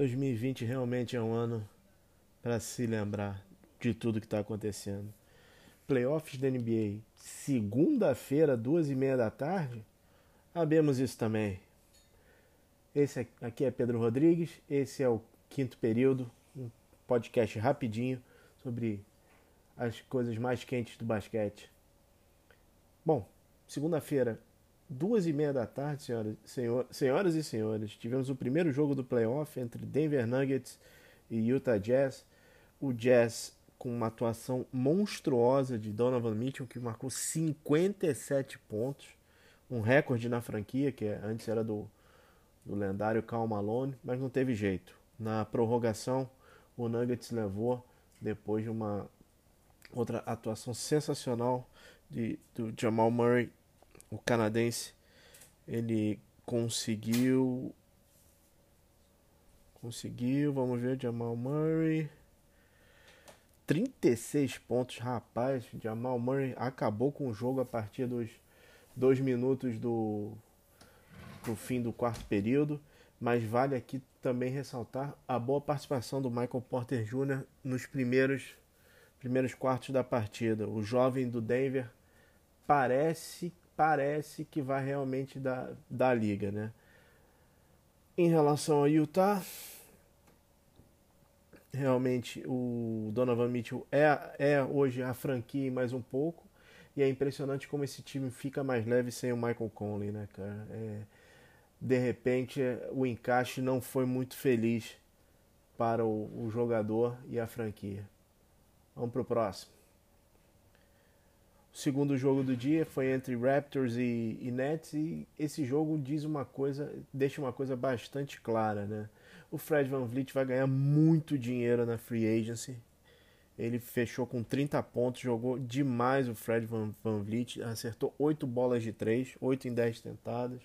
2020 realmente é um ano para se lembrar de tudo que está acontecendo. Playoffs da NBA, segunda-feira, duas e meia da tarde, sabemos isso também. Esse aqui é Pedro Rodrigues, esse é o quinto período, um podcast rapidinho sobre as coisas mais quentes do basquete. Bom, segunda-feira, duas e meia da tarde, senhoras, senhor, senhoras e senhores, tivemos o primeiro jogo do playoff entre Denver Nuggets e Utah Jazz. O Jazz com uma atuação monstruosa de Donovan Mitchell, que marcou 57 pontos, um recorde na franquia, que antes era do, do lendário Cal Malone, mas não teve jeito. Na prorrogação, o Nuggets levou, depois de uma outra atuação sensacional de, do Jamal Murray o canadense ele conseguiu conseguiu, vamos ver, Jamal Murray 36 pontos, rapaz, Jamal Murray acabou com o jogo a partir dos dois minutos do, do fim do quarto período, mas vale aqui também ressaltar a boa participação do Michael Porter Jr. nos primeiros primeiros quartos da partida. O jovem do Denver parece parece que vai realmente dar, dar liga, né? Em relação ao Utah, realmente o Donovan Mitchell é, é hoje a franquia mais um pouco. E é impressionante como esse time fica mais leve sem o Michael Conley, né, cara? É, de repente o encaixe não foi muito feliz para o, o jogador e a franquia. Vamos pro próximo. O segundo jogo do dia foi entre Raptors e, e Nets e esse jogo diz uma coisa, deixa uma coisa bastante clara, né? O Fred Van Vliet vai ganhar muito dinheiro na free agency. Ele fechou com 30 pontos, jogou demais o Fred Van, Van Vliet, acertou 8 bolas de 3, 8 em 10 tentadas.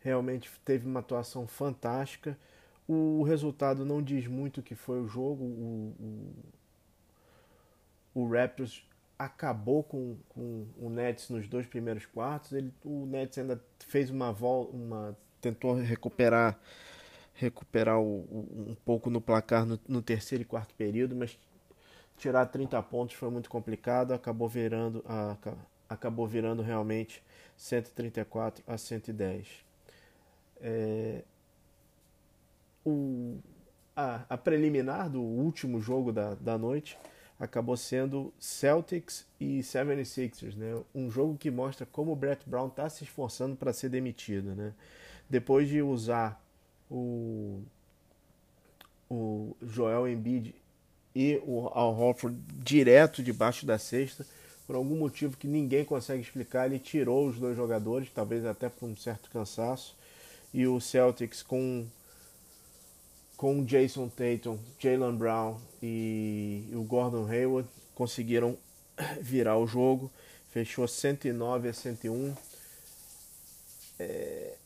Realmente teve uma atuação fantástica. O resultado não diz muito o que foi o jogo. O, o, o Raptors acabou com, com o Nets nos dois primeiros quartos. Ele, o Nets ainda fez uma volta, uma tentou recuperar recuperar o, o, um pouco no placar no, no, terceiro e quarto período, mas tirar 30 pontos foi muito complicado, acabou virando a, acabou virando realmente 134 a 110. É, o, a, a preliminar do último jogo da, da noite acabou sendo Celtics e 76ers, né? Um jogo que mostra como o Brett Brown está se esforçando para ser demitido, né? Depois de usar o, o Joel Embiid e o Al Horford direto debaixo da cesta, por algum motivo que ninguém consegue explicar, ele tirou os dois jogadores, talvez até por um certo cansaço, e o Celtics com com Jason Tatum, Jalen Brown e o Gordon Hayward conseguiram virar o jogo, fechou 109 a 101. É,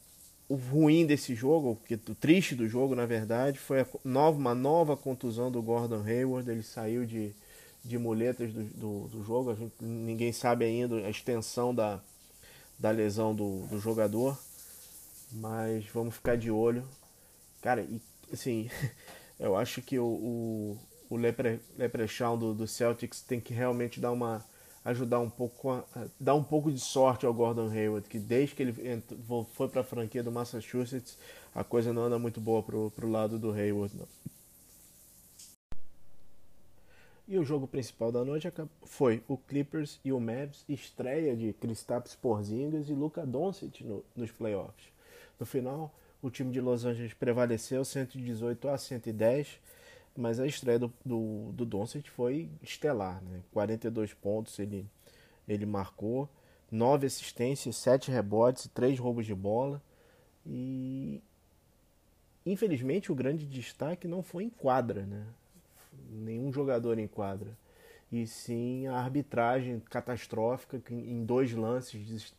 o ruim desse jogo, o triste do jogo, na verdade, foi a nova, uma nova contusão do Gordon Hayward. Ele saiu de, de muletas do, do, do jogo. Gente, ninguém sabe ainda a extensão da, da lesão do, do jogador. Mas vamos ficar de olho. Cara, e assim, eu acho que o, o, o Lepre, Leprechaun do, do Celtics tem que realmente dar uma ajudar um pouco dar um pouco de sorte ao Gordon Hayward, que desde que ele entrou, foi para a franquia do Massachusetts, a coisa não anda muito boa pro, pro lado do Hayward. Não. E o jogo principal da noite foi o Clippers e o Mavs, estreia de Kristaps Porzingis e Luka Doncic no, nos playoffs. No final, o time de Los Angeles prevaleceu 118 a 110, mas a estreia do, do, do Doncic foi estelar, né? 42 pontos ele, ele marcou, 9 assistências, 7 rebotes, 3 roubos de bola e infelizmente o grande destaque não foi em quadra, né? Nenhum jogador em quadra. E sim a arbitragem catastrófica que em dois lances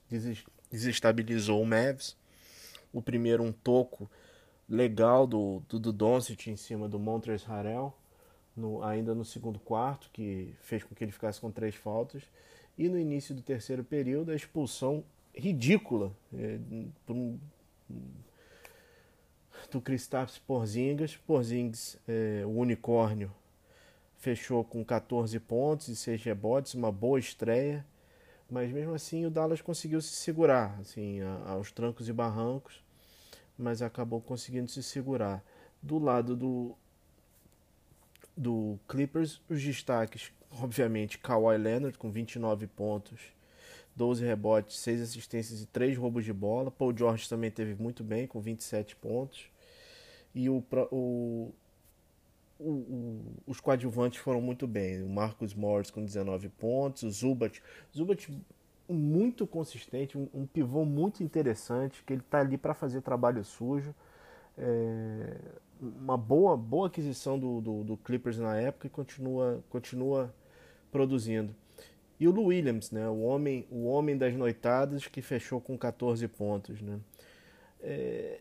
desestabilizou o Mavs o primeiro um toco legal do, do, do Doncic em cima do Montrezl Harrell, no, ainda no segundo quarto, que fez com que ele ficasse com três faltas. E no início do terceiro período, a expulsão ridícula. É, um, do Kristaps Porzingis. Porzingis, é, o unicórnio, fechou com 14 pontos e 6 rebotes, uma boa estreia. Mas mesmo assim o Dallas conseguiu se segurar, assim, aos trancos e barrancos, mas acabou conseguindo se segurar. Do lado do, do Clippers, os destaques, obviamente, Kawhi Leonard com 29 pontos, 12 rebotes, 6 assistências e 3 roubos de bola. Paul George também teve muito bem, com 27 pontos. E o, o, o, os coadjuvantes foram muito bem. O Marcos Morris com 19 pontos, o Zubat. Zubat muito consistente, um, um pivô muito interessante, que ele está ali para fazer trabalho sujo. É, uma boa, boa aquisição do, do, do, Clippers na época e continua, continua produzindo. E o Lou Williams, né, o, homem, o homem das noitadas que fechou com 14 pontos. Né. É,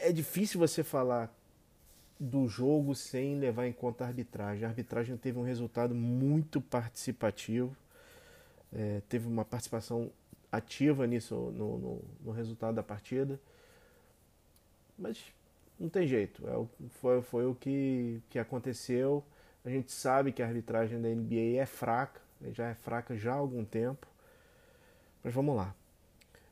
é difícil você falar do jogo sem levar em conta a arbitragem. A arbitragem teve um resultado muito participativo, é, teve uma participação ativa nisso no, no, no, resultado da partida, mas não tem jeito, é o, foi, foi o que, que aconteceu. A gente sabe que a arbitragem da NBA é fraca, já é fraca já há algum tempo, mas vamos lá.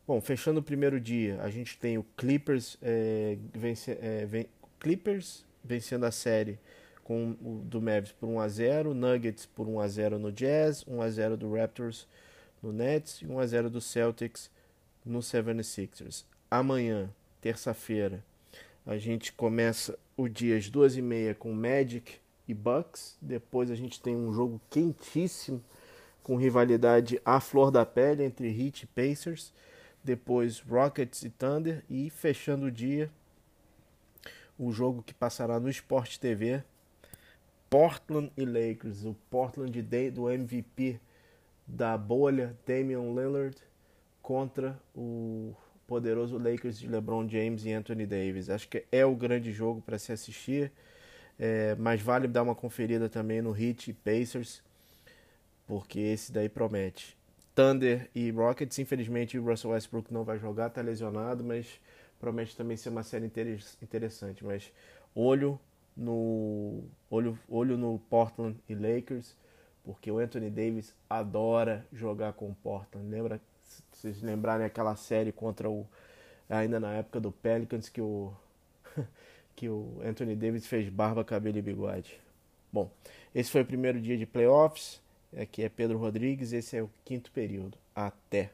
Bom, fechando o primeiro dia, a gente tem o Clippers, é, vence, é, Clippers vencendo a série com o do Mavs por 1 a 0, Nuggets por 1 a 0 no Jazz, 1 a 0 do Raptors no Nets e 1 a 0 do Celtics no 76ers. Amanhã, terça-feira, a gente começa o dia às duas e meia com Magic e Bucks. Depois a gente tem um jogo quentíssimo com rivalidade à flor da pele entre Heat e Pacers. Depois Rockets e Thunder e fechando o dia o jogo que passará no Sport TV. Portland e Lakers, o Portland do MVP da bolha, Damian Lillard, contra o poderoso Lakers de LeBron James e Anthony Davis. Acho que é o grande jogo para se assistir, é, mas vale dar uma conferida também no Heat e Pacers, porque esse daí promete. Thunder e Rockets, infelizmente o Russell Westbrook não vai jogar, está lesionado, mas promete também ser uma série interessante, mas olho no olho, olho no Portland e Lakers, porque o Anthony Davis adora jogar com o Portland. Lembra, se vocês lembrarem aquela série contra o ainda na época do Pelicans que o que o Anthony Davis fez barba, cabelo e bigode. Bom, esse foi o primeiro dia de playoffs. Aqui é Pedro Rodrigues, esse é o quinto período. Até